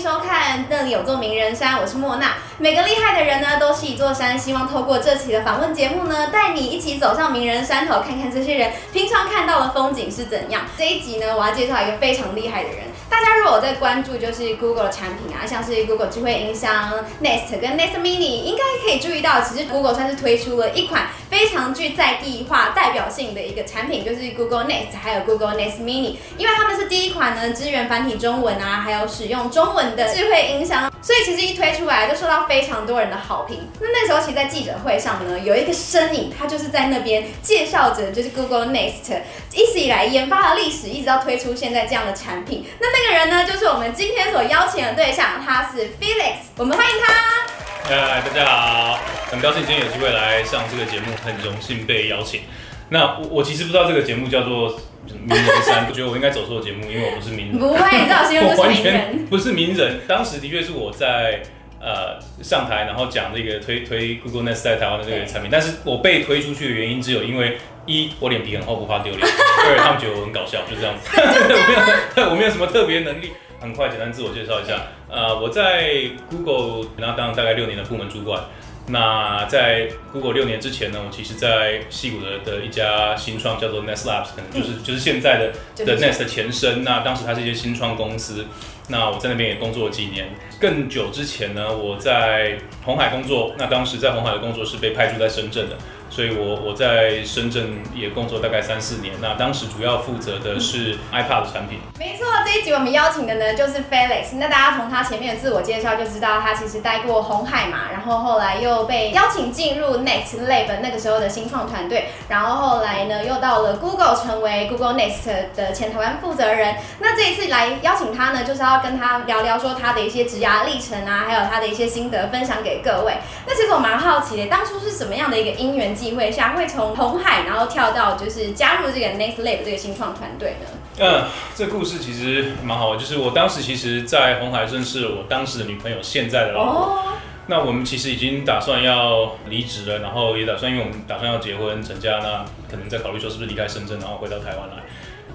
收看《那里有座名人山》，我是莫娜。每个厉害的人呢，都是一座山。希望透过这期的访问节目呢，带你一起走上名人山头，看看这些人平常看到的风景是怎样。这一集呢，我要介绍一个非常厉害的人。大家如果在关注就是 Google 的产品啊，像是 Google 智慧音箱 Nest 跟 Nest Mini，应该可以注意到，其实 Google 算是推出了一款非常具在地化代表性的一个产品，就是 Google Nest 还有 Google Nest Mini，因为他们是第一款呢支援繁体中文啊，还有使用中文的智慧音箱，所以其实一推出来就受到非常多人的好评。那那时候其实，在记者会上呢，有一个身影，他就是在那边介绍着，就是 Google Nest 一直以来研发的历史，一直到推出现在这样的产品。那那个人呢，就是我们今天所邀请的对象，他是 Felix，我们欢迎他。嗨，大家好，很高兴今天有机会来上这个节目，很荣幸被邀请。那我我其实不知道这个节目叫做名人三，我觉得我应该走错节目，因为我不是名人。不会，你知道是我完全不是名人。当时的确是我在呃上台，然后讲这个推推 Google Nest 在台湾的这个产品，但是我被推出去的原因只有因为一我脸皮很厚，不怕丢脸；二他们觉得我很搞笑，就这样子。我没有，我没有什么特别能力。很快简单自我介绍一下，呃，我在 Google 那当大概六年的部门主管。那在 Google 六年之前呢，我其实在西谷的的一家新创叫做 Nest Labs，可能就是、嗯、就是现在的的 Nest 的前身。那当时它是一些新创公司。那我在那边也工作了几年。更久之前呢，我在红海工作。那当时在红海的工作是被派驻在深圳的。所以我，我在深圳也工作大概三四年。那当时主要负责的是 iPad 产品。没错，这一集我们邀请的呢就是 Felix。那大家从他前面的自我介绍就知道，他其实待过红海嘛，然后后来又被邀请进入 Next Lab 那个时候的新创团队，然后后来呢又到了 Google 成为 Google Nest 的前台湾负责人。那这一次来邀请他呢，就是要跟他聊聊说他的一些职涯历程啊，还有他的一些心得分享给各位。那其实我蛮好奇的，当初是什么样的一个因缘？机会下会从红海，然后跳到就是加入这个 Next Lab 这个新创团队呢？嗯，这故事其实蛮好玩，就是我当时其实，在红海认识了我当时的女朋友，现在的老婆。哦。那我们其实已经打算要离职了，然后也打算，因为我们打算要结婚成家，那可能在考虑说是不是离开深圳，然后回到台湾来。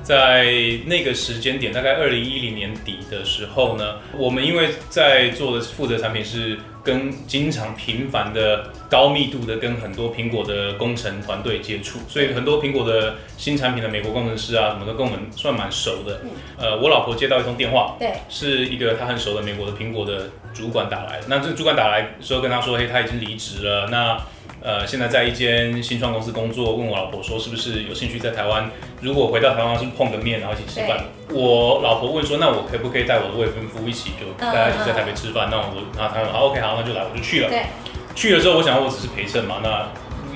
在那个时间点，大概二零一零年底的时候呢，我们因为在做的负责产品是跟经常频繁的高密度的跟很多苹果的工程团队接触，所以很多苹果的新产品的美国工程师啊什么都跟我们算蛮熟的。呃，我老婆接到一通电话，对，是一个她很熟的美国的苹果的主管打来的。那这个主管打来说跟她说，嘿，他已经离职了。那呃，现在在一间新创公司工作，问我老婆说是不是有兴趣在台湾？如果回到台湾，是碰个面，然后一起吃饭。我老婆问说，那我可不可以带我的未婚夫一起，就大家一起在台北吃饭？那我，然后他说好，OK，好，那就来，我就去了。对，去了之后，我想我只是陪衬嘛，那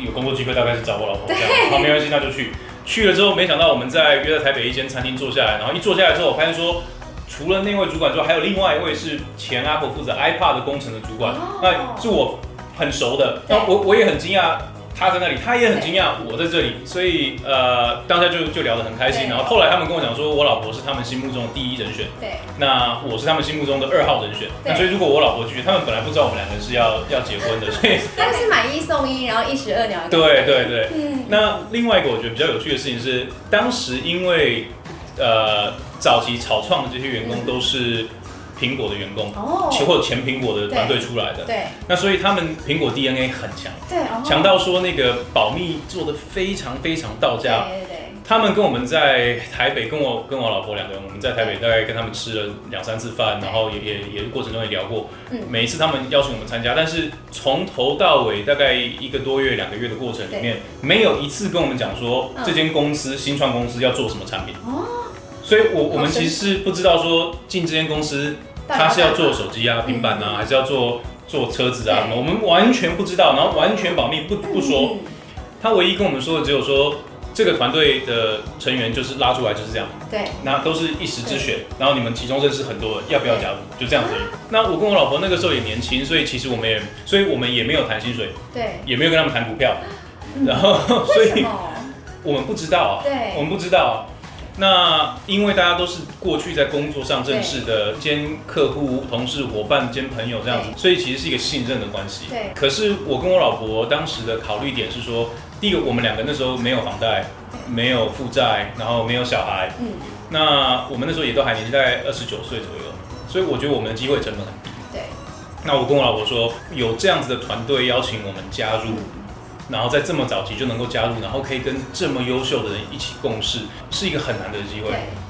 有工作机会大概是找我老婆这样。好，没关系，那就去。去了之后，没想到我们在约在台北一间餐厅坐下来，然后一坐下来之后，我发现说，除了那位主管之外，还有另外一位是前 Apple 负责 iPad 的工程的主管，那是我很熟的。那我我也很惊讶。他在那里，他也很惊讶我在这里，所以呃，当下就就聊得很开心。然后后来他们跟我讲说，我老婆是他们心目中的第一人选，对，那我是他们心目中的二号人选。那所以如果我老婆拒绝，他们本来不知道我们两个是要要结婚的，所以但是买一送一，然后一石二鸟。对对对，嗯。那另外一个我觉得比较有趣的事情是，当时因为呃早期草创的这些员工都是。苹果的员工，哦，或者前苹果的团队出来的，对，那所以他们苹果 DNA 很强，对，强到说那个保密做的非常非常到家，对对对。他们跟我们在台北，跟我跟我老婆两个人，我们在台北大概跟他们吃了两三次饭，然后也也也过程中也聊过，嗯，每一次他们邀请我们参加，但是从头到尾大概一个多月两个月的过程里面，没有一次跟我们讲说这间公司新创公司要做什么产品，哦，所以我我们其实是不知道说进这间公司。他是要做手机啊、平板啊，还是要做做车子啊？我们完全不知道，然后完全保密，不不说。他唯一跟我们说的只有说，这个团队的成员就是拉出来就是这样。对，那都是一时之选。然后你们其中认识很多人，要不要加入？就这样子。那我跟我老婆那个时候也年轻，所以其实我们也，所以我们也没有谈薪水，对，也没有跟他们谈股票。然后，所以我们不知道啊，对，我们不知道。那因为大家都是过去在工作上认识的，兼客户、同事、伙伴兼朋友这样子，所以其实是一个信任的关系。对。可是我跟我老婆当时的考虑点是说，第一个，我们两个那时候没有房贷，没有负债，然后没有小孩。嗯。那我们那时候也都还年轻，大概二十九岁左右。所以我觉得我们的机会成本很低。对。那我跟我老婆说，有这样子的团队邀请我们加入，然后在这么早期就能够加入，然后可以跟这么优秀的人一起共事，是一个很难得的机会。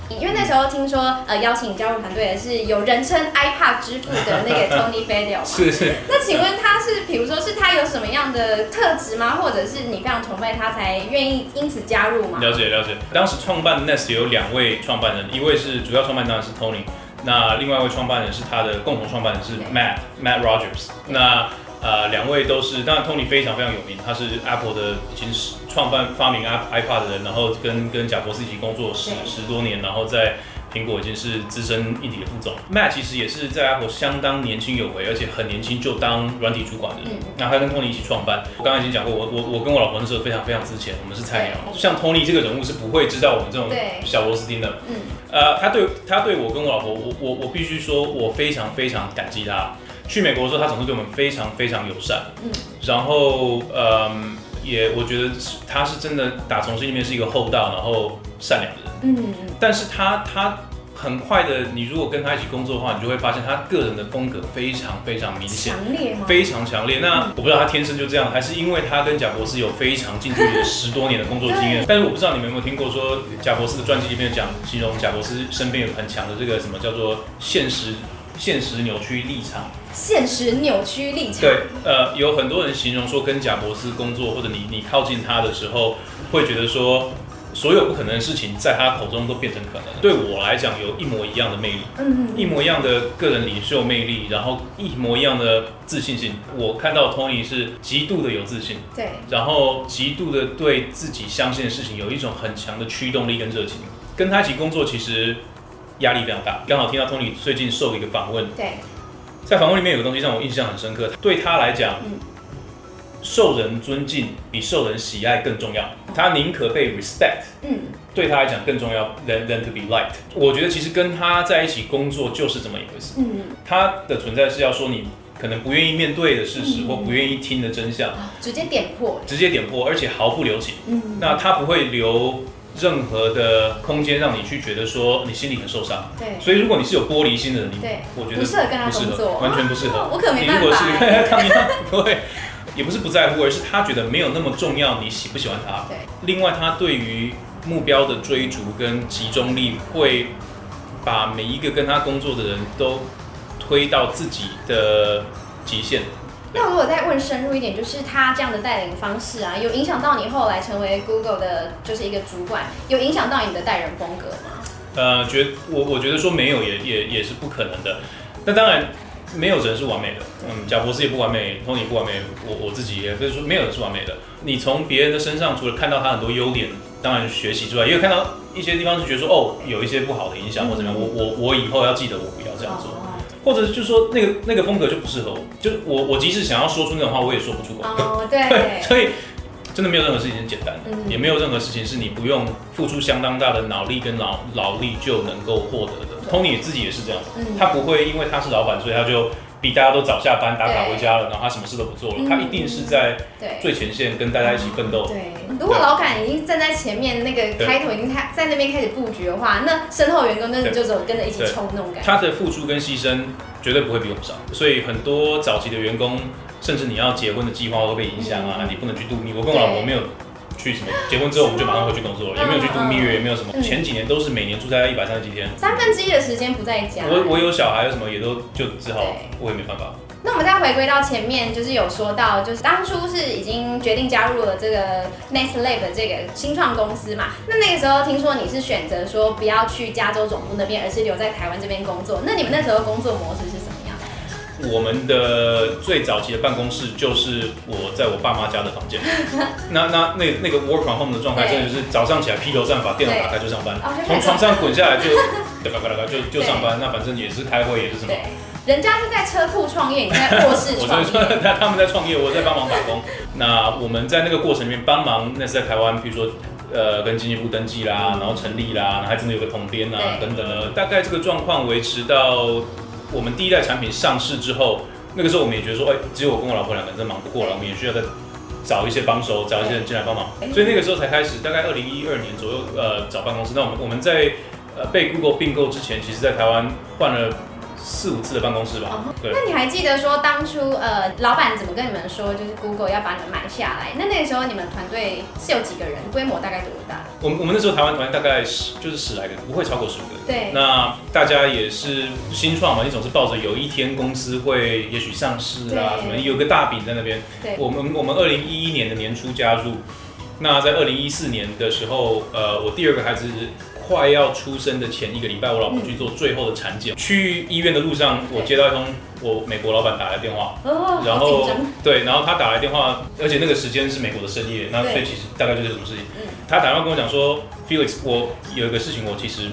因为那时候听说，呃，邀请你加入团队的是有人称 iPad 之父的那个 Tony Fadell 是是。那请问他是，比如说是他有什么样的特质吗？或者是你非常崇拜他才愿意因此加入吗？了解了解。当时创办 Nest 有两位创办人，一位是主要创办人当然是 Tony，那另外一位创办人是他的共同创办人是 Matt Matt Rogers。那呃，两位都是，当然 Tony 非常非常有名，他是 Apple 的已经是创办发明 iPad 的人，然后跟跟贾博士一起工作十十多年，然后在苹果已经是资深硬体的副总。Matt 其实也是在 Apple 相当年轻有为，而且很年轻就当软体主管的人。那他跟 Tony 一起创办，我刚刚已经讲过，我我我跟我老婆那时候非常非常之前，我们是菜鸟，像 Tony 这个人物是不会知道我们这种小螺丝钉的。嗯，呃，他对他对我跟我老婆，我我我必须说，我非常非常感激他。去美国的时候，他总是对我们非常非常友善，嗯，然后，嗯，也我觉得他是真的打从心里面是一个厚道，然后善良的人，嗯，但是他他很快的，你如果跟他一起工作的话，你就会发现他个人的风格非常非常明显，强烈吗？非常强烈。那我不知道他天生就这样，还是因为他跟贾博士有非常近距离的十多年的工作经验。但是我不知道你们有没有听过说，贾博士的传记里面讲，形容贾博士身边有很强的这个什么叫做现实。现实扭曲立场，现实扭曲立场。对，呃，有很多人形容说，跟贾伯斯工作，或者你你靠近他的时候，会觉得说，所有不可能的事情在他口中都变成可能。对我来讲，有一模一样的魅力，嗯，一模一样的个人领袖魅力，然后一模一样的自信心。我看到 Tony 是极度的有自信，对，然后极度的对自己相信的事情有一种很强的驱动力跟热情。跟他一起工作，其实。压力非常大。刚好听到 Tony 最近受一个访问，对，在访问里面有个东西让我印象很深刻。对他来讲，嗯，受人尊敬比受人喜爱更重要。他宁可被 respect，嗯，对他来讲更重要，than than to be liked。我觉得其实跟他在一起工作就是这么一回事。嗯，他的存在是要说你可能不愿意面对的事实，或不愿意听的真相，直接点破，直接点破，而且毫不留情。嗯，那他不会留。任何的空间让你去觉得说你心里很受伤，对，所以如果你是有玻璃心的人，你对，我觉得不适合跟他工作，完全不适合。我可没办法。你如果是抗压，不会，也不是不在乎，而是他觉得没有那么重要，你喜不喜欢他？对。另外，他对于目标的追逐跟集中力，会把每一个跟他工作的人都推到自己的极限。那如果再问深入一点，就是他这样的带领方式啊，有影响到你后来成为 Google 的，就是一个主管，有影响到你的带人风格吗？呃，觉我我觉得说没有也也也是不可能的。那当然没有人是完美的，嗯，贾博士也不完美，Tony 也不完美，我我自己也不是说没有人是完美的。你从别人的身上除了看到他很多优点，当然学习之外，也有看到一些地方是觉得说哦，有一些不好的影响或怎么样，我我我以后要记得我不要这样做。哦或者就是说那个那个风格就不适合我，就我我即使想要说出那种话，我也说不出口。哦，对，所以真的没有任何事情是简单的，嗯、也没有任何事情是你不用付出相当大的脑力跟劳劳力就能够获得的。对 Tony 自己也是这样他不会因为他是老板，所以他就。比大家都早下班打卡回家了，然后他什么事都不做了，嗯、他一定是在最前线跟大家一起奋斗。对，如果老板已经站在前面，那个开头已经开在那边开始布局的话，那身后员工真的就只有跟着一起冲那种感觉。他的付出跟牺牲绝对不会比我们少，所以很多早期的员工，甚至你要结婚的计划都被影响啊，嗯、你不能去度蜜。我跟我老婆没有。去什么？结婚之后我们就马上回去工作了，也没有去度蜜月，也没有什么。前几年都是每年出差一百三十几天，三分之一的时间不在家。我我有小孩，有什么也都就只好，我也没办法。那我们再回归到前面，就是有说到，就是当初是已经决定加入了这个 Nest Labs 的这个新创公司嘛。那那个时候听说你是选择说不要去加州总部那边，而是留在台湾这边工作。那你们那时候工作模式是？我们的最早期的办公室就是我在我爸妈家的房间。那那那那个 work from home 的状态，真的就是早上起来披头散发，电脑打开就上班，从床上滚下来就 嘎嘎嘎嘎就就上班。那反正也是开会，也是什么。人家是在车库创业，你在卧室创业。我说他他们在创业，我在帮忙打工。那我们在那个过程里面帮忙，那是在台湾，比如说呃跟经济部登记啦，然后成立啦，然后还真的有个统编啊等等的。大概这个状况维持到。我们第一代产品上市之后，那个时候我们也觉得说，哎，只有我跟我老婆两个人真忙不过来，我们也需要再找一些帮手，找一些人进来帮忙。所以那个时候才开始，大概二零一二年左右，呃，找办公室。那我们我们在呃被 Google 并购之前，其实在台湾换了四五次的办公室吧。哦、对。那你还记得说当初呃，老板怎么跟你们说，就是 Google 要把你们买下来？那那个时候你们团队是有几个人？规模大概多大？我们我们那时候台湾团大概十就是十来个，不会超过十五个。对。那大家也是新创嘛，你总是抱着有一天公司会也许上市啊，什么有个大饼在那边。对。我们我们二零一一年的年初加入，那在二零一四年的时候，呃，我第二个孩子。快要出生的前一个礼拜，我老婆去做最后的产检。嗯、去医院的路上，我接到一通我美国老板打来电话，哦、然后对，然后他打来电话，而且那个时间是美国的深夜，那所以其实大概就是什么事情。嗯、他打电话跟我讲说，Felix，我有一个事情，我其实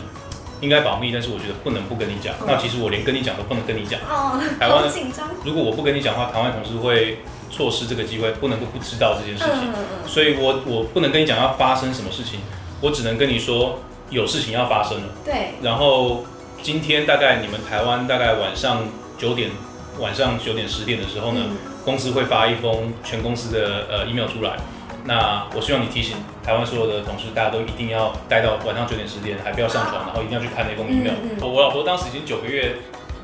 应该保密，但是我觉得不能不跟你讲。嗯、那其实我连跟你讲都不能跟你讲。哦，台湾好紧张。如果我不跟你讲话，台湾同事会错失这个机会，不能够不知道这件事情。嗯、所以我我不能跟你讲要发生什么事情，我只能跟你说。有事情要发生了，对。然后今天大概你们台湾大概晚上九点，晚上九点十点的时候呢，嗯、公司会发一封全公司的呃 email 出来。那我希望你提醒台湾所有的同事，大家都一定要待到晚上九点十点，还不要上床，啊、然后一定要去看那封 email。嗯嗯、我老婆当时已经九个月，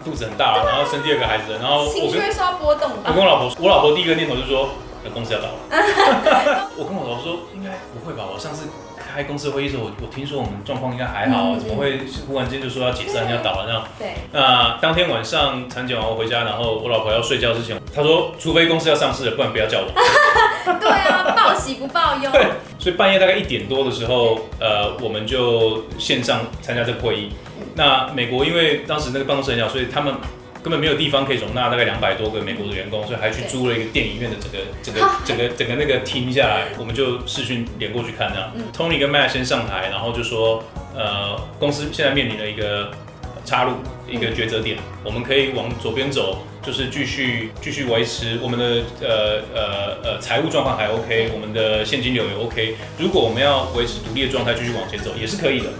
肚子很大了，然后生第二个孩子，然后我情绪会稍波动。我跟我老婆，我老婆第一个念头就是说，公司要倒了。我跟我老婆说，应该不会吧？我上次。开公司会议的时候，我我听说我们状况应该还好，嗯、怎么会忽然间就说要解散、要倒了这样？对。那当天晚上产检完我回家，然后我老婆要睡觉之前，她说：“除非公司要上市了，不然不要叫我。”对啊，报喜不报忧。对。所以半夜大概一点多的时候，呃，我们就线上参加这个会议。那美国因为当时那个办公室很小，所以他们。根本没有地方可以容纳大概两百多个美国的员工，所以还去租了一个电影院的整个整个整个整个那个厅下来，我们就视讯连过去看这样。Tony 跟 Matt 先上台，然后就说，呃，公司现在面临了一个岔路，一个抉择点，我们可以往左边走，就是继续继续维持我们的呃呃呃财务状况还 OK，我们的现金流也 OK。如果我们要维持独立的状态继续往前走，也是可以的。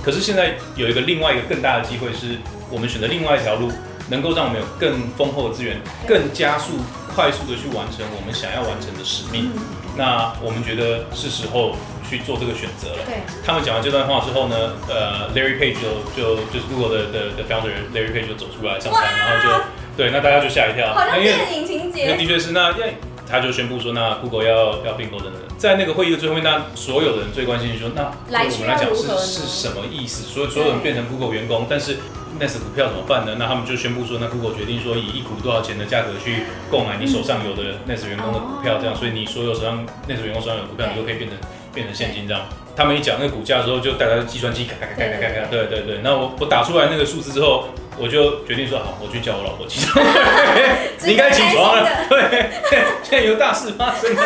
可是现在有一个另外一个更大的机会，是我们选择另外一条路。能够让我们有更丰厚的资源，更加速、快速的去完成我们想要完成的使命。嗯、那我们觉得是时候去做这个选择了。对，他们讲完这段话之后呢，呃，Larry Page 就就就是 Google 的的的 founder Larry Page 就走出来上班，然后就对，那大家就吓一跳，好像电影情节。那的确是，那因为他就宣布说，那 Google 要要并购等等。在那个会议的最后面，那所有的人最关心就是说，那对我们来讲是是什么意思？所有所有人变成 Google 员工，但是。Nest 股票怎么办呢？那他们就宣布说，那 Google 决定说，以一股多少钱的价格去购买你手上有的 Nest 员工的股票，这样，所以你所有手上 Nest 员工手上有股票，你都可以变成变成现金这样。他们一讲那个股价的时候，就带来计算机咔咔咔咔咔咔，对对对。那我我打出来那个数字之后，我就决定说，好，我去叫我老婆起床，你应该起床了，对，现在有大事发生了，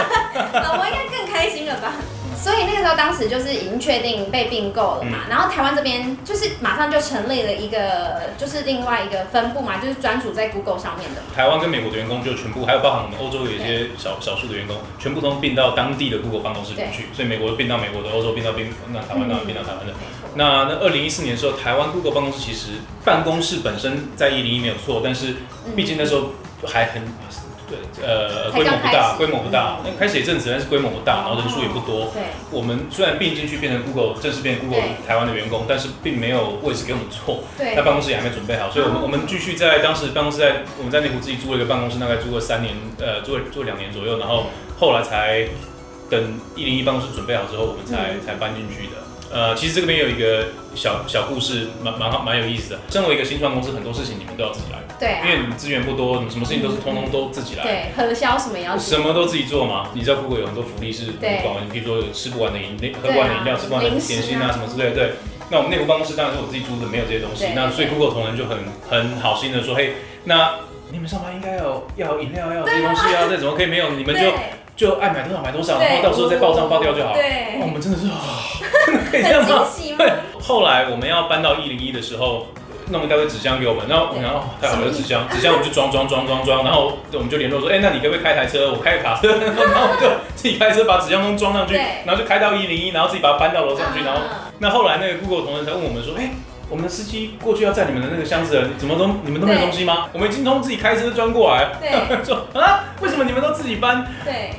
老婆应该更开心了吧？所以那个时候，当时就是已经确定被并购了嘛，嗯、然后台湾这边就是马上就成立了一个，就是另外一个分部嘛，就是专属在 Google 上面的。台湾跟美国的员工就全部，还有包含我们欧洲有一些少少数的员工，全部都并到当地的 Google 办公室里面去。所以美国并到美国的，欧洲并到并，那台湾当然并到台湾的。嗯、那那二零一四年的时候，台湾 Google 办公室其实办公室本身在一零一没有错，但是毕竟那时候还很。对，呃，规模不大，规模不大。那开始一阵子，但是规模不大，然后人数也不多。对，我们虽然并进去变成 Google，正式变成 Google 台湾的员工，但是并没有位置给我们坐。对，那办公室也还没准备好，所以我们我们继续在当时办公室在我们在内湖自己租了一个办公室，大概租了三年，呃，租了租了两年左右，然后后来才等一零一办公室准备好之后，我们才才搬进去的。呃，其实这边有一个小小故事，蛮蛮好，蛮有意思的。身为一个新创公司，很多事情你们都要自己来。对、啊，因为你们资源不多，你什么事情都是通通都自己来。对，核销什么要什么都自己做嘛。你知道 Google 有很多福利是不管对你比如说有吃不完的饮料、喝不完的饮料、啊、吃不完的点心啊什么之类的。对，那我们内部办公室当然是我自己租的，没有这些东西。那所以 Google 同仁就很很好心的说，嘿，那你们上班应该要要饮料，要有这些东西啊，这怎么可以没有？你们就。就爱买多少买多少，然后到时候再报账报掉就好。对，我们真的是啊，真的 可以这样吗？对。后来我们要搬到一零一的时候，弄一大堆纸箱给我们，然后然后太好了，纸箱纸箱我们就装装装装装，然后我们就联络说，哎，那你可不可以开台车？我开个卡车，然后我们就自己开车把纸箱都装上去，然后就开到一零一，然后自己把它搬到楼上去，然后那后来那个 Google 同仁才问我们说，哎。我们的司机过去要载你们的那个箱子，怎么都你们都没有东西吗？我们已经通通自己开车装过来。对，说啊，为什么你们都自己搬？对，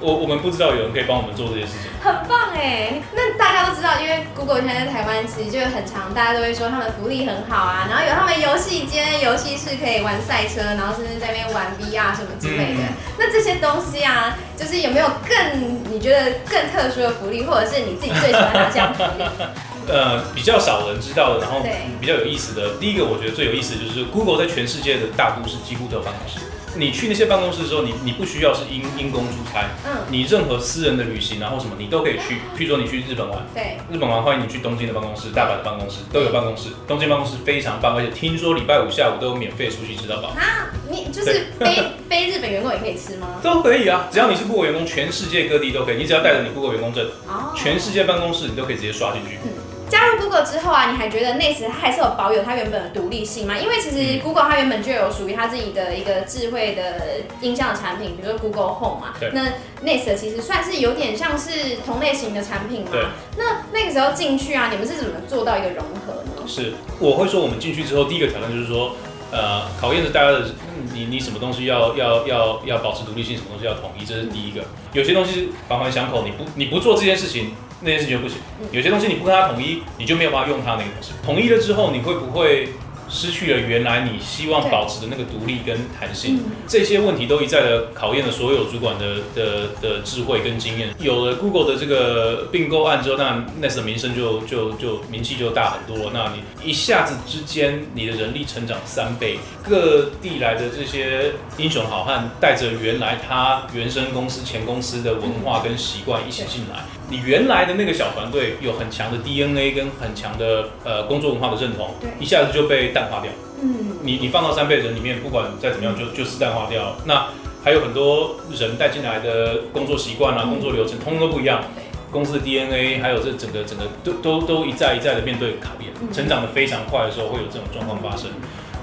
我我们不知道有人可以帮我们做这些事情。很棒哎，那大家都知道，因为 Google 现在在台湾其实就很常，大家都会说他们福利很好啊，然后有他们游戏间、游戏室可以玩赛车，然后甚至在那边玩 VR 什么之类的。嗯、那这些东西啊，就是有没有更你觉得更特殊的福利，或者是你自己最喜欢哪项福利？呃，比较少人知道的，然后比较有意思的，第一个我觉得最有意思的就是 Google 在全世界的大都市几乎都有办公室。你去那些办公室的时候，你你不需要是因因公出差，嗯，你任何私人的旅行然后什么你都可以去。譬如说你去日本玩，对，日本玩欢迎你去东京的办公室、大阪的办公室都有办公室。东京办公室非常棒，而且听说礼拜五下午都有免费出去吃到饱。啊，你就是非非日本员工也可以吃吗？都可以啊，只要你是 Google 员工，全世界各地都可以。你只要带着你 Google 员工证，哦，全世界办公室你都可以直接刷进去。嗯加入 Google 之后啊，你还觉得 Nest 它还是有保有它原本的独立性吗？因为其实 Google 它原本就有属于它自己的一个智慧的音像的产品，比如说 Google Home 嘛。对。那 Nest 其实算是有点像是同类型的产品嘛。那那个时候进去啊，你们是怎么做到一个融合呢？是，我会说我们进去之后，第一个挑战就是说，呃，考验着大家的，你你什么东西要要要要保持独立性，什么东西要统一，这是第一个。有些东西环环相扣，你不你不做这件事情。那件事情就不行，有些东西你不跟他统一，你就没有办法用他那个东西。统一了之后，你会不会失去了原来你希望保持的那个独立跟弹性？这些问题都一再的考验了所有主管的的的智慧跟经验。有了 Google 的这个并购案之后，那 Nest 的名声就就就名气就大很多了。那你一下子之间，你的人力成长三倍，各地来的这些英雄好汉带着原来他原生公司前公司的文化跟习惯一起进来。你原来的那个小团队有很强的 DNA 跟很强的呃工作文化的认同，对，一下子就被淡化掉。嗯，你你放到三倍人里面，不管再怎么样就，就就是淡化掉。那还有很多人带进来的工作习惯啊、工作流程，通通都不一样。公司的 DNA 还有这整个整个都都都一再一再的面对考验，成长的非常快的时候，会有这种状况发生。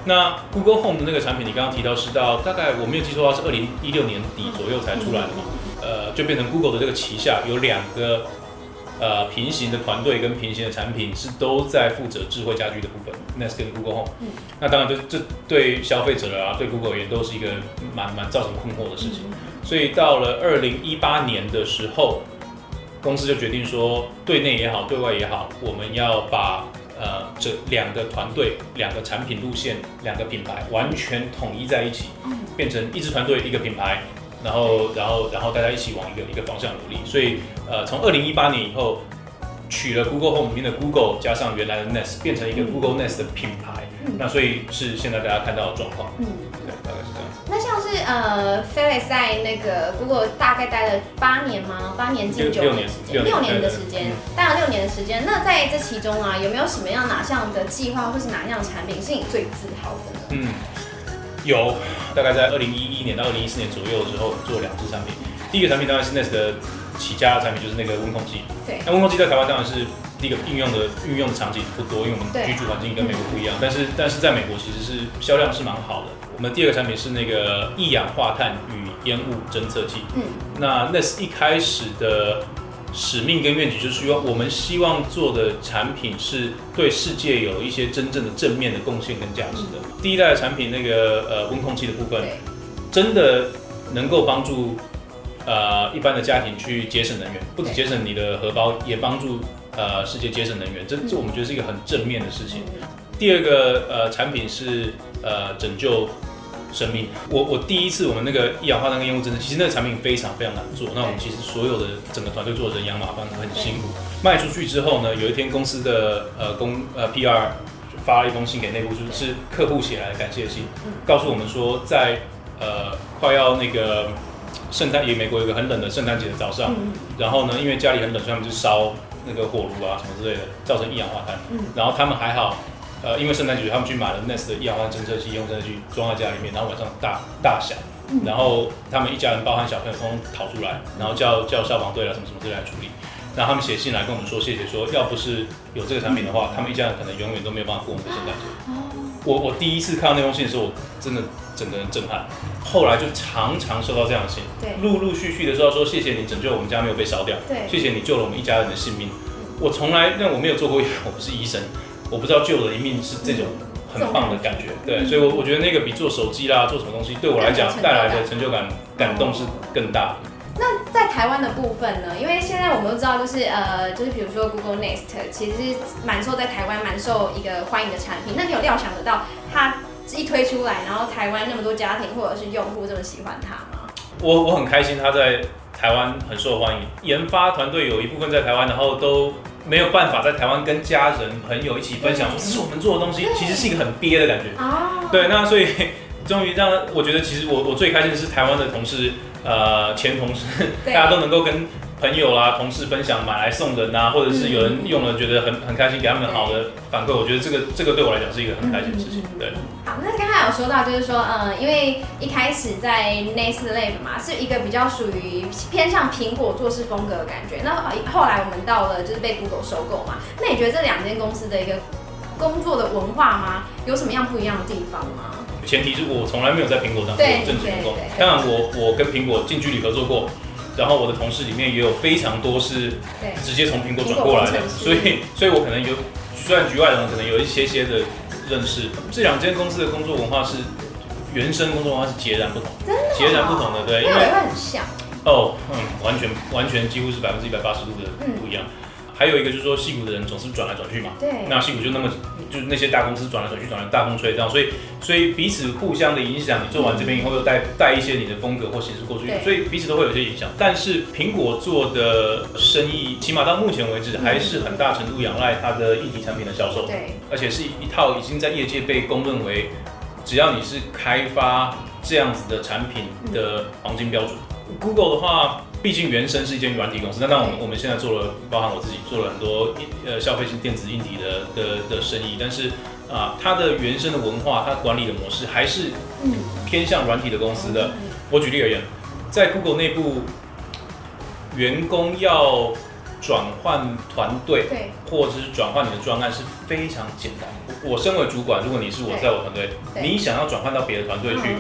那 Google Home 的那个产品，你刚刚提到是到大概我没有记错的话是二零一六年底左右才出来的嘛？呃，就变成 Google 的这个旗下有两个呃平行的团队跟平行的产品是都在负责智慧家居的部分，Nest 跟 Google Home。嗯。那当然，这这对消费者啊，对 Google 也都是一个蛮蛮造成困惑的事情。所以到了二零一八年的时候，公司就决定说，对内也好，对外也好，我们要把呃这两个团队、两个产品路线、两个品牌完全统一在一起，变成一支团队、一个品牌。然后，然后，然后大家一起往一个一个方向努力。所以，呃，从二零一八年以后，取了 Google Home 里面的 Google，加上原来的 Nest，变成一个 Google Nest 的品牌。嗯、那所以是现在大家看到的状况。嗯，对，大概是这样子。那像是呃，Felix 在那个 Google 大概待了八年吗？八年近九年时间，六年的时间，待了六年的时间。那在这其中啊，有没有什么样哪项的计划，或是哪样的产品是你最自豪的呢？嗯。有，大概在二零一一年到二零一四年左右的时候做两支产品。第一个产品当然是 Nest 的起家的产品，就是那个温控器。对。那温控器在台湾当然是第一个应用的运用的场景不多，因为我们居住环境跟美国不一样。但是但是在美国其实是销量是蛮好的。我们第二个产品是那个一氧化碳与烟雾侦测器。嗯。那 Nest 一开始的。使命跟愿景就是希望我们希望做的产品是对世界有一些真正的正面的贡献跟价值的。第一代的产品那个呃温控器的部分，真的能够帮助呃一般的家庭去节省能源，不止节省你的荷包，也帮助呃世界节省能源。这这我们觉得是一个很正面的事情。第二个呃产品是呃拯救。生命，我我第一次我们那个一氧化碳跟烟雾侦测，其实那个产品非常非常难做。那我们其实所有的整个团队做的人仰马翻，很辛苦。卖出去之后呢，有一天公司的呃公呃 PR 发了一封信给内部，就是客户写来的感谢信，告诉我们说在呃快要那个圣诞也美国有一个很冷的圣诞节的早上，然后呢因为家里很冷，所以他们就烧那个火炉啊什么之类的，造成一氧化碳。然后他们还好。呃，因为圣诞节，他们去买了 Nest 的一氧化碳侦测器，用侦测器装在家里面，然后晚上大大响，然后他们一家人包含小朋友通通逃出来，然后叫叫消防队啊什么什么之类来处理。然后他们写信来跟我们说谢谢，说要不是有这个产品的话，他们一家人可能永远都没有办法过我们的圣诞节。我我第一次看到那封信的时候，我真的整个人震撼。后来就常常收到这样的信，对，陆陆续续的收到说谢谢你拯救我们家没有被烧掉，对，谢谢你救了我们一家人的性命。我从来，但我没有做过，我不是医生。我不知道救了一命是这种很棒的感觉，对，所以，我我觉得那个比做手机啦，做什么东西，对我来讲带来的成就感、感动是更大的。那在台湾的部分呢？因为现在我们都知道，就是呃，就是比如说 Google Nest，其实是蛮受在台湾蛮受一个欢迎的产品。那你有料想得到它一推出来，然后台湾那么多家庭或者是用户这么喜欢它吗？我我很开心，它在台湾很受欢迎。研发团队有一部分在台湾，然后都没有办法在台湾跟家人朋友一起分享，说这是我们做的东西，其实是一个很憋的感觉。哦。对，那所以。终于让我觉得，其实我我最开心的是台湾的同事，呃，前同事，大家都能够跟朋友啦、同事分享买来送人啊，或者是有人用了觉得很很开心，给他们好的反馈。我觉得这个这个对我来讲是一个很开心的事情。对。好，那刚才有说到，就是说，嗯，因为一开始在 Nest Labs 嘛，是一个比较属于偏向苹果做事风格的感觉。那后来我们到了就是被 Google 收购嘛，那你觉得这两间公司的一个工作的文化吗？有什么样不一样的地方吗？前提是我从来没有在苹果当过正职员工，当然我我跟苹果近距离合作过，然后我的同事里面也有非常多是直接从苹果转过来的，所以所以我可能有虽然局外人可能有一些些的认识，这两间公司的工作文化是原生工作文化是截然不同，截然不同的，对，因为很像哦，嗯，完全完全几乎是百分之一百八十度的不一样。还有一个就是说，矽谷的人总是转来转去嘛。对。那矽谷就那么，就是那些大公司转来转去，转来大风吹这样，所以所以彼此互相的影响。你做完这边以后，又带带一些你的风格或形式过去，所以彼此都会有些影响。但是苹果做的生意，起码到目前为止，还是很大程度仰赖它的一体产品的销售。对。而且是一套已经在业界被公认为，只要你是开发这样子的产品的黄金标准。Google 的话。毕竟原生是一间软体公司，那那我们我们现在做了，包含我自己做了很多呃消费性电子硬体的的的生意，但是啊，它的原生的文化，它管理的模式还是偏向软体的公司的。我举例而言，在 Google 内部，员工要转换团队，或者是转换你的专案是非常简单。我身为主管，如果你是我在我团队，你想要转换到别的团队去，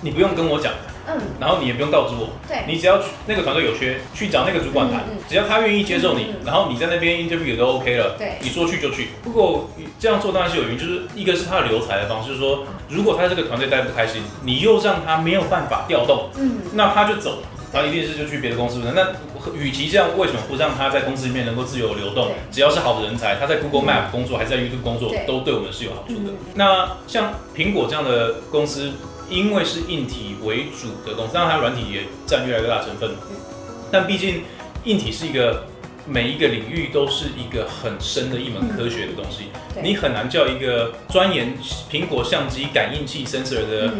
你不用跟我讲。嗯，然后你也不用告知我，对，你只要去那个团队有缺，去找那个主管谈，只要他愿意接受你，然后你在那边 interview 也都 OK 了，对，你说去就去。不过这样做当然是有原因，就是一个是他的留才的方式，就是说如果他这个团队待不开心，你又让他没有办法调动，嗯，那他就走了，他一定是就去别的公司。那与其这样，为什么不让他在公司里面能够自由流动？只要是好的人才，他在 Google Map 工作还是在 YouTube 工作，都对我们是有好处的。那像苹果这样的公司。因为是硬体为主的公司，当然它软体也占越来越大成分。但毕竟硬体是一个每一个领域都是一个很深的一门科学的东西，你很难叫一个钻研苹果相机感应器 sensor 的。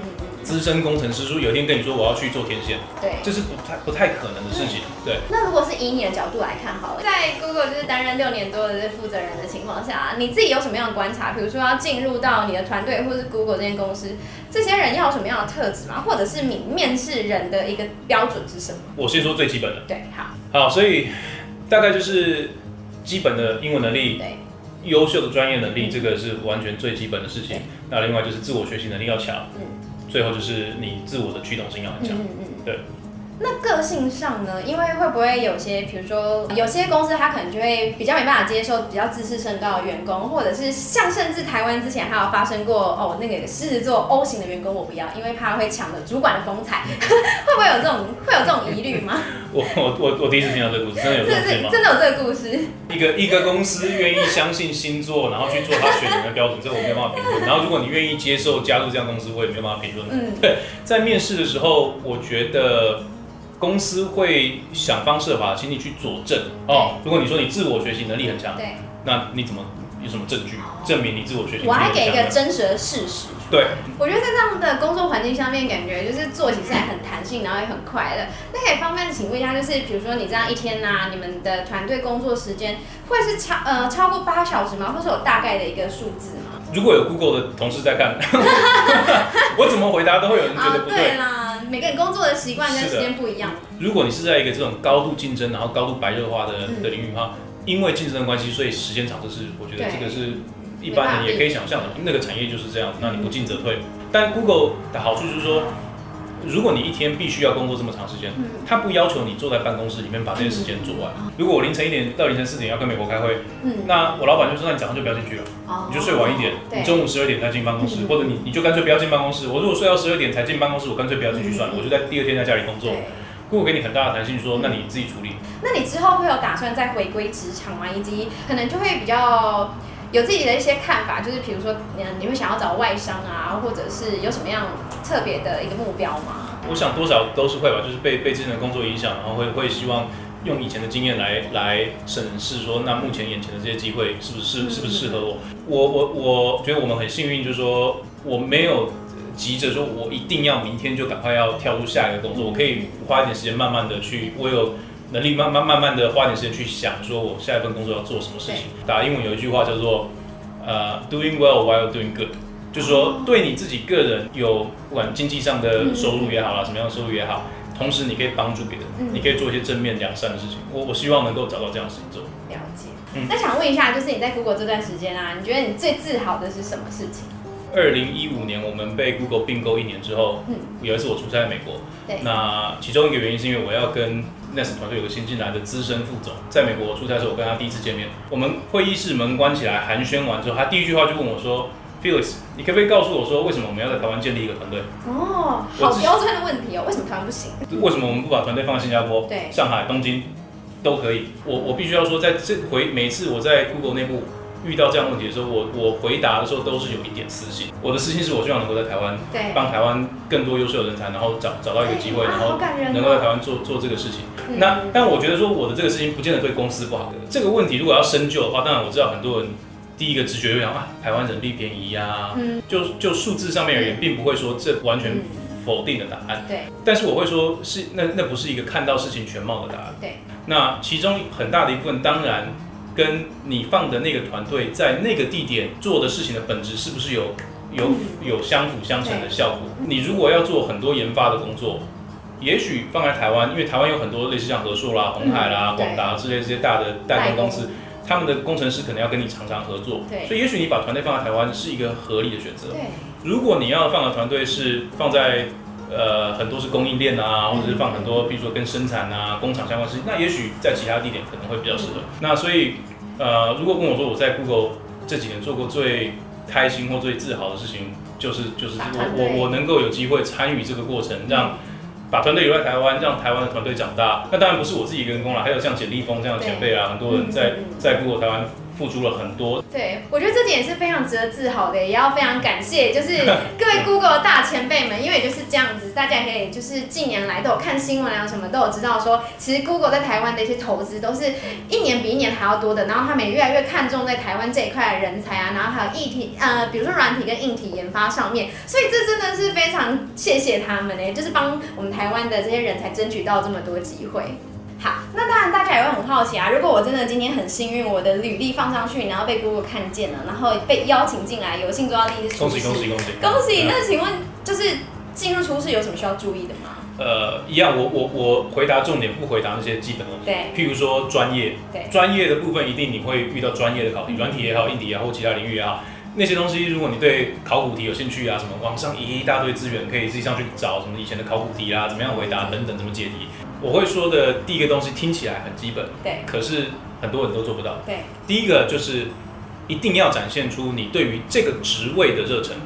资深工程师说：“有一天跟你说我要去做天线，对，这是不太不太可能的事情。对，那如果是以你的角度来看，好了，在 Google 就是担任六年多的这负责人的情况下，你自己有什么样的观察？比如说要进入到你的团队，或是 Google 这间公司，这些人要有什么样的特质吗？或者是你面试人的一个标准是什么？我先说最基本的，对，好，好，所以大概就是基本的英文能力，对，优秀的专业能力，这个是完全最基本的事情。那另外就是自我学习能力要强，嗯。最后就是你自我的驱动性要很强，嗯嗯，对。那个性上呢？因为会不会有些，比如说有些公司，他可能就会比较没办法接受比较自视甚高的员工，或者是像甚至台湾之前还有发生过哦，那个狮子座 O 型的员工我不要，因为怕会抢了主管的风采，会不会有这种会有这种疑虑吗？我我我我第一次听到这个故事，真的有这个吗？真的有这个故事。一个一个公司愿意相信星座，然后去做他选人的标准，这我没有办法评论。然后如果你愿意接受加入这样公司，我也没有办法评论。嗯，对，在面试的时候，我觉得。公司会想方设法请你去佐证哦。如果你说你自我学习能力很强，对，那你怎么有什么证据证明你自我学习？我还给一个真实的事实。对，我觉得在这样的工作环境下面，感觉就是做起来很弹性，然后也很快乐。那可以方便请问一下，就是比如说你这样一天呐、啊，你们的团队工作时间会是超呃超过八小时吗？或是有大概的一个数字吗？如果有 Google 的同事在看，我怎么回答都会有人觉得不对。对啦。每个人工作的习惯跟时间不一样。如果你是在一个这种高度竞争，然后高度白热化的的领域的话，因为竞争的关系，所以时间长，这是我觉得这个是一般人也可以想象的。那个产业就是这样子，那你不进则退。但 Google 的好处就是说。如果你一天必须要工作这么长时间，他不要求你坐在办公室里面把这些时间做完。如果我凌晨一点到凌晨四点要跟美国开会，那我老板就说，那你早上就不要进去了，你就睡晚一点，你中午十二点再进办公室，或者你你就干脆不要进办公室。我如果睡到十二点才进办公室，我干脆不要进去算了，我就在第二天在家里工作。Google 给你很大的弹性说，说那你自己处理。那你之后会有打算再回归职场吗？以及可能就会比较有自己的一些看法，就是比如说，嗯，你会想要找外商啊，或者是有什么样特别的一个目标吗？我想多少都是会吧，就是被被之前的工作影响，然后会会希望用以前的经验来来审视说，那目前眼前的这些机会是不是是不是适合我？我我我觉得我们很幸运，就是说我没有。急着说，我一定要明天就赶快要跳入下一个工作。我可以花一点时间，慢慢的去，我有能力慢慢慢慢的花点时间去想，说我下一份工作要做什么事情。打英文有一句话叫做，呃，doing well while doing good，就是说对你自己个人有不管经济上的收入也好啦，什么样的收入也好，同时你可以帮助别人，你可以做一些正面良善的事情。我我希望能够找到这样的事情做。了解。那想问一下，就是你在 Google 这段时间啊，你觉得你最自豪的是什么事情？二零一五年，我们被 Google 并购一年之后，嗯，有一次我出差在美国，对，那其中一个原因是因为我要跟 Nest 团队有个新进来的资深副总，在美国出差的时候，我跟他第一次见面，我们会议室门关起来寒暄完之后，他第一句话就问我说：“Felix，你可不可以告诉我说，为什么我们要在台湾建立一个团队？”哦，好刁钻的问题哦，为什么台湾不行？为什么我们不把团队放在新加坡、对，上海、东京都可以？我我必须要说，在这回每次我在 Google 内部。遇到这样问题的时候，我我回答的时候都是有一点私心。我的私心是我希望能够在台湾，对，帮台湾更多优秀的人才，然后找找到一个机会，然后能够在台湾做做这个事情。嗯、那但我觉得说我的这个事情不见得对公司不好。这个问题如果要深究的话，当然我知道很多人第一个直觉就想啊，台湾人力便宜呀、啊嗯，就就数字上面而言，并不会说这完全否定的答案。对，但是我会说是那那不是一个看到事情全貌的答案。对，那其中很大的一部分当然。跟你放的那个团队在那个地点做的事情的本质是不是有有有相辅相成的效果？你如果要做很多研发的工作，也许放在台湾，因为台湾有很多类似像和硕啦、红海啦、广达之类这些大的代工公司，他们的工程师可能要跟你常常合作，所以也许你把团队放在台湾是一个合理的选择。如果你要放的团队是放在呃很多是供应链啊，或者是放很多，比如说跟生产啊、工厂相关的事情，那也许在其他地点可能会比较适合。那所以。呃，如果跟我说我在 Google 这几年做过最开心或最自豪的事情，就是就是我我我能够有机会参与这个过程，让把团队留在台湾，让台湾的团队长大。那当然不是我自己员工了，还有像简立峰这样的前辈啊，很多人在在 Google 台湾。付出了很多，对，我觉得这点也是非常值得自豪的，也要非常感谢，就是各位 Google 的大前辈们，因为就是这样子，大家可以就是近年来都有看新闻啊，什么都有知道说，其实 Google 在台湾的一些投资都是一年比一年还要多的，然后他们也越来越看重在台湾这一块的人才啊，然后还有硬体，呃，比如说软体跟硬体研发上面，所以这真的是非常谢谢他们呢，就是帮我们台湾的这些人才争取到这么多机会。好，那当然大家也会很好奇啊。如果我真的今天很幸运，我的履历放上去，然后被 Google 看见了，然后被邀请进来，有幸做到第一次，恭喜恭喜恭喜恭喜！那请问，就是进入初试有什么需要注意的吗？呃，一样，我我我回答重点，不回答那些基本问题。对，譬如说专业，对，专业的部分一定你会遇到专业的考题，软体也好，硬体也好，或其他领域也好，那些东西，如果你对考古题有兴趣啊，什么网上一大堆资源可以自己上去找，什么以前的考古题啊，怎么样回答等等，怎么解题。我会说的第一个东西听起来很基本，对，可是很多人都做不到。对，第一个就是一定要展现出你对于这个职位的热忱，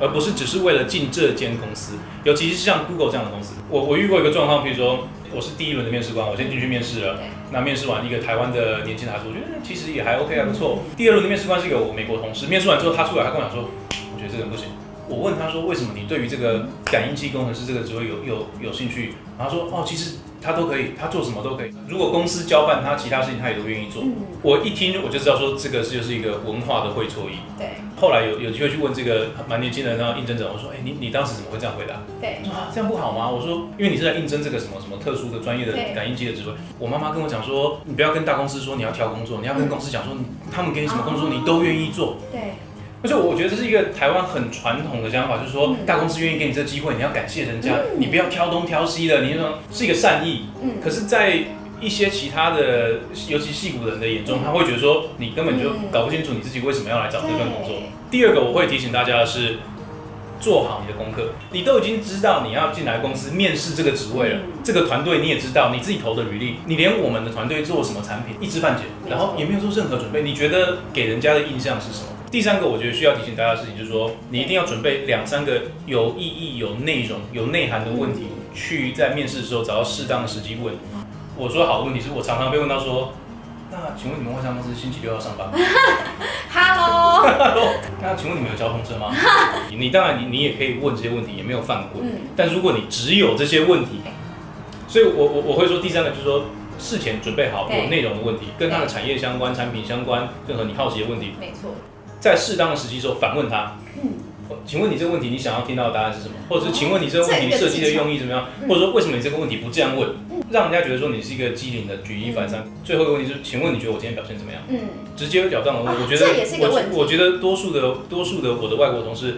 而不是只是为了进这间公司。尤其是像 Google 这样的公司，我我遇过一个状况，比如说我是第一轮的面试官，我先进去面试了，那面试完一个台湾的年轻大叔，我觉得其实也还 OK 还不错。第二轮的面试官是一个我美国同事，面试完之后他出来，他跟我讲说，我觉得这个人不行。我问他说：“为什么你对于这个感应器工程师这个职位有有有兴趣？”然后他说：“哦，其实他都可以，他做什么都可以。如果公司交办他其他事情，他也都愿意做。”我一听我就知道说这个是就是一个文化的会错意。对。后来有有机会去问这个蛮年轻的那应征者，我说：“哎，你你当时怎么会这样回答？”对。他说：“啊，这样不好吗？”我说：“因为你是在应征这个什么什么特殊的专业的感应机的职位。”我妈妈跟我讲说：“你不要跟大公司说你要挑工作，你要跟公司讲说他们给你什么工作你都愿意做。”对。而且我觉得这是一个台湾很传统的想法，就是说大公司愿意给你这个机会，你要感谢人家，你不要挑东挑西的，你说是一个善意。嗯。可是，在一些其他的，尤其戏骨人的眼中，他会觉得说你根本就搞不清楚你自己为什么要来找这份工作。第二个，我会提醒大家的是，做好你的功课。你都已经知道你要进来公司面试这个职位了，这个团队你也知道，你自己投的履历，你连我们的团队做什么产品一知半解，然后也没有做任何准备，你觉得给人家的印象是什么？第三个，我觉得需要提醒大家的事情，就是说，你一定要准备两三个有意义、有内容、有内涵的问题，去在面试的时候找到适当的时机问。我说好的问题是我常常被问到说，那请问你们外商公司星期六要上班吗？Hello，那请问你们有交通车吗？你当然你你也可以问这些问题，也没有犯规。嗯。但如果你只有这些问题，所以我我我会说第三个就是说事前准备好有内容的问题，跟他的产业相关、产品相关，任何你好奇的问题，没错，在适当的时机时候反问他。嗯。请问你这个问题，你想要听到的答案是什么？或者是请问你这个问题设计的用意怎么样？或者说为什么你这个问题不这样问，让人家觉得说你是一个机灵的举一反三？最后一个问题是，请问你觉得我今天表现怎么样？嗯，直截了当的问，我觉得我我觉得多数的多数的我的外国同事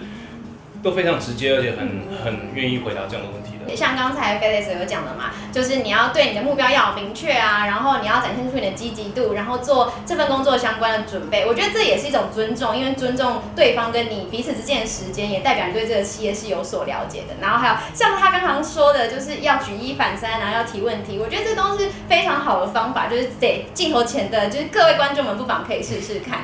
都非常直接，而且很很愿意回答这样的问题。像刚才 Felix 有讲的嘛，就是你要对你的目标要有明确啊，然后你要展现出你的积极度，然后做这份工作相关的准备。我觉得这也是一种尊重，因为尊重对方跟你彼此之间的时间，也代表你对这个企业是有所了解的。然后还有像他刚刚说的，就是要举一反三，然后要提问题。我觉得这都是非常好的方法，就是得镜头前的，就是各位观众们不妨可以试试看。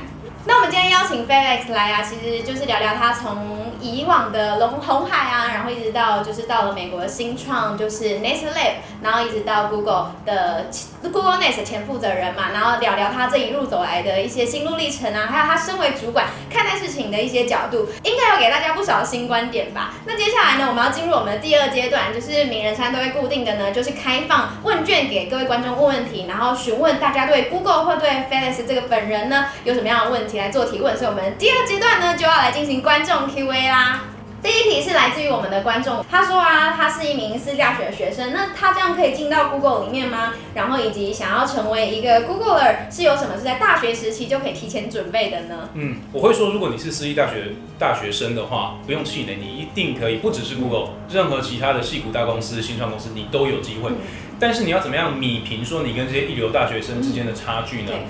那我们今天邀请 Felix 来啊，其实就是聊聊他从以往的龙红海啊，然后一直到就是到了美国的新创，就是 Nest Lab，然后一直到 Google 的 Google Nest 前负责人嘛，然后聊聊他这一路走来的一些心路历程啊，还有他身为主管看待事情的一些角度，应该有给大家不少新观点吧。那接下来呢，我们要进入我们的第二阶段，就是名人餐都会固定的呢，就是开放问卷给各位观众问问题，然后询问大家对 Google 或对 Felix 这个本人呢有什么样的问题。来做提问，所以我们第二阶段呢就要来进行观众 Q&A 啦。第一题是来自于我们的观众，他说啊，他是一名私立大学的学生，那他这样可以进到 Google 里面吗？然后以及想要成为一个 Googleer 是有什么是在大学时期就可以提前准备的呢？嗯，我会说，如果你是私立大学大学生的话，不用气馁，你一定可以，不只是 Google，任何其他的戏骨大公司、新创公司，你都有机会。嗯、但是你要怎么样弭平说你跟这些一流大学生之间的差距呢？嗯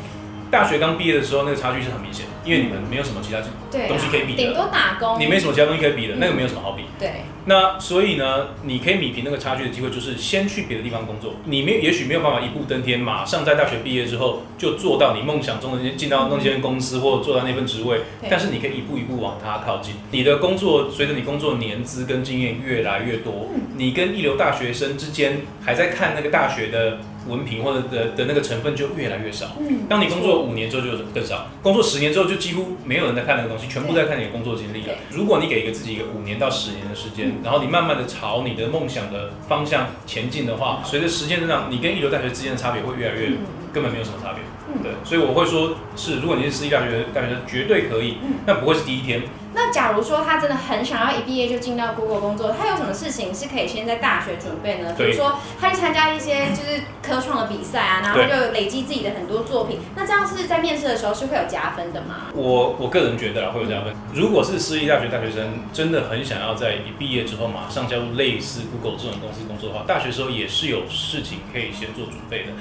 大学刚毕业的时候，那个差距是很明显，因为你们没有什么其他东西可以比的，顶多打工，你没什么其他东西可以比的，那个没有什么好比。对。那所以呢，你可以米平那个差距的机会，就是先去别的地方工作。你没也许没有办法一步登天，马上在大学毕业之后就做到你梦想中的进到那间公司或做到那份职位，但是你可以一步一步往它靠近。你的工作随着你工作年资跟经验越来越多，你跟一流大学生之间还在看那个大学的。文凭或者的的那个成分就越来越少。嗯，当你工作五年之后就更少，工作十年之后就几乎没有人在看那个东西，全部在看你的工作经历了。如果你给一个自己一个五年到十年的时间，然后你慢慢的朝你的梦想的方向前进的话，随着时间增长，你跟一流大学之间的差别会越来越，根本没有什么差别。对，所以我会说是，如果你是私立大学大学生，绝对可以，那不会是第一天。那假如说他真的很想要一毕业就进到 Google 工作，他有什么事情是可以先在大学准备呢？比如说他去参加一些就是科创的比赛啊，然后他就累积自己的很多作品。那这样是在面试的时候是会有加分的吗？我我个人觉得啦，会有加分。如果是私立大学大学生真的很想要在一毕业之后马上加入类似 Google 这种公司工作的话，大学时候也是有事情可以先做准备的。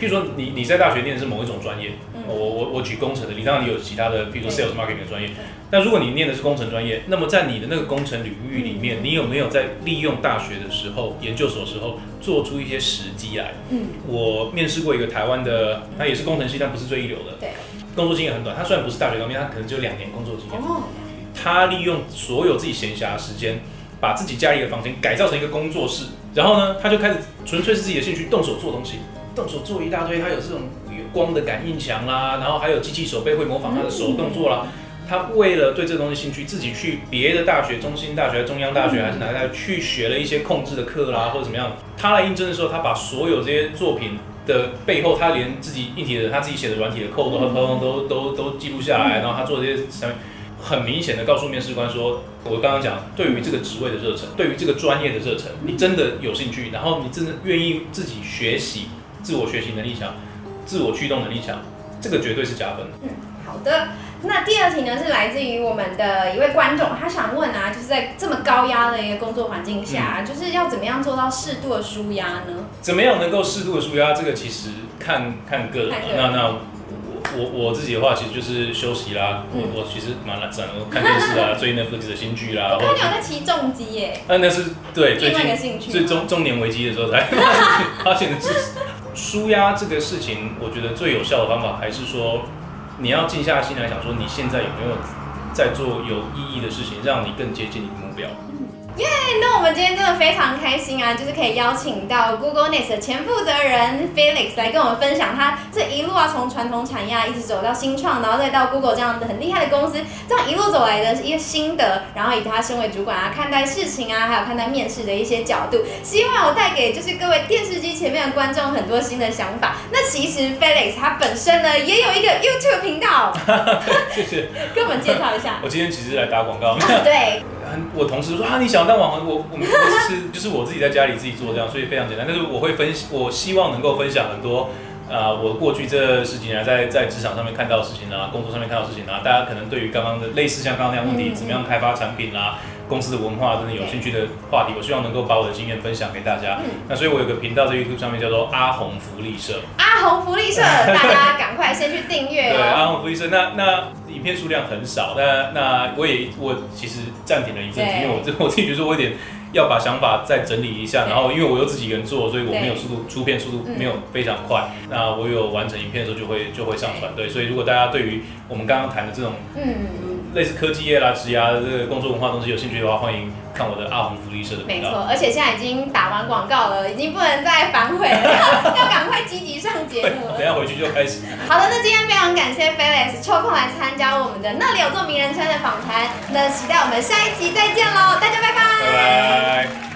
譬如说你你在大学念的是某一种专业，我我我举工程的，你当然你有其他的，譬如说 sales marketing 的专业。那如果你念的是工程专业，那么在你的那个工程领域里面，你有没有在利用大学的时候、研究所的时候做出一些时机来？嗯，我面试过一个台湾的，他也是工程系，但不是最一流的，对，工作经验很短。他虽然不是大学刚毕业，他可能只有两年工作经验。哦，他利用所有自己闲暇的时间，把自己家里的房间改造成一个工作室，然后呢，他就开始纯粹是自己的兴趣，动手做东西。动手做一大堆，他有这种有光的感应墙啦，然后还有机器手背会模仿他的手动作啦。他为了对这个东西兴趣，自己去别的大学，中心大学、中央大学还是哪个大学去学了一些控制的课啦，或者怎么样。他来应征的时候，他把所有这些作品的背后，他连自己硬体的、他自己写的软体的 code 都都都都都记录下来，然后他做这些上面很明显的告诉面试官说：“我刚刚讲，对于这个职位的热忱，对于这个专业的热忱，你真的有兴趣，然后你真的愿意自己学习。”自我学习能力强，自我驱动能力强，这个绝对是加分的。嗯，好的。那第二题呢，是来自于我们的一位观众，他想问啊，就是在这么高压的一个工作环境下，嗯、就是要怎么样做到适度的舒压呢？怎么样能够适度的舒压？这个其实看看个人。那那我我我自己的话，其实就是休息啦。嗯、我我其实蛮懒散看电视啊，追 Netflix 的新剧啦。我看你有在骑重机耶。那那是对最近最中中年危机的时候才发现的。舒压这个事情，我觉得最有效的方法还是说，你要静下心来想说，你现在有没有在做有意义的事情，让你更接近你的目标。耶！Yeah, 那我们今天真的非常开心啊，就是可以邀请到 Google Nest 的前负责人 Felix 来跟我们分享他这一路啊，从传统产业啊一直走到新创，然后再到 Google 这样的很厉害的公司，这样一路走来的一个心得，然后以及他身为主管啊看待事情啊，还有看待面试的一些角度，希望我带给就是各位电视机前面的观众很多新的想法。那其实 Felix 他本身呢也有一个 YouTube 频道，谢谢，跟我们介绍一下。我今天其实来打广告。对。我同事说啊，你想当网红，我我们是是就是我自己在家里自己做这样，所以非常简单。但是我会分，我希望能够分享很多啊、呃，我过去这十几年在在职场上面看到的事情啊，工作上面看到的事情啊，大家可能对于刚刚的类似像刚刚那样问题，怎么样开发产品啊？公司的文化真的有兴趣的话题，我希望能够把我的经验分享给大家。嗯、那所以，我有个频道在 YouTube 上面叫做阿红福利社。阿红福利社，大家赶快先去订阅哦。对，阿红福利社。那那影片数量很少，那那我也我其实暂停了一阵子，因为我这 我自己觉得我有点要把想法再整理一下。然后，因为我又自己一个人做，所以我没有速度出片速度没有非常快。嗯、那我有完成影片的时候就会就会上传。对，对，所以如果大家对于我们刚刚谈的这种嗯。类似科技业啦、职涯的这个工作文化东西有兴趣的话，欢迎看我的阿红福利社的。没错，而且现在已经打完广告了，已经不能再反悔了，要赶快积极上节目了。等下回去就开始。好的，那今天非常感谢 Felix 抽空来参加我们的那里有座名人山的访谈，那期待我们下一集再见喽，大家拜拜。拜拜。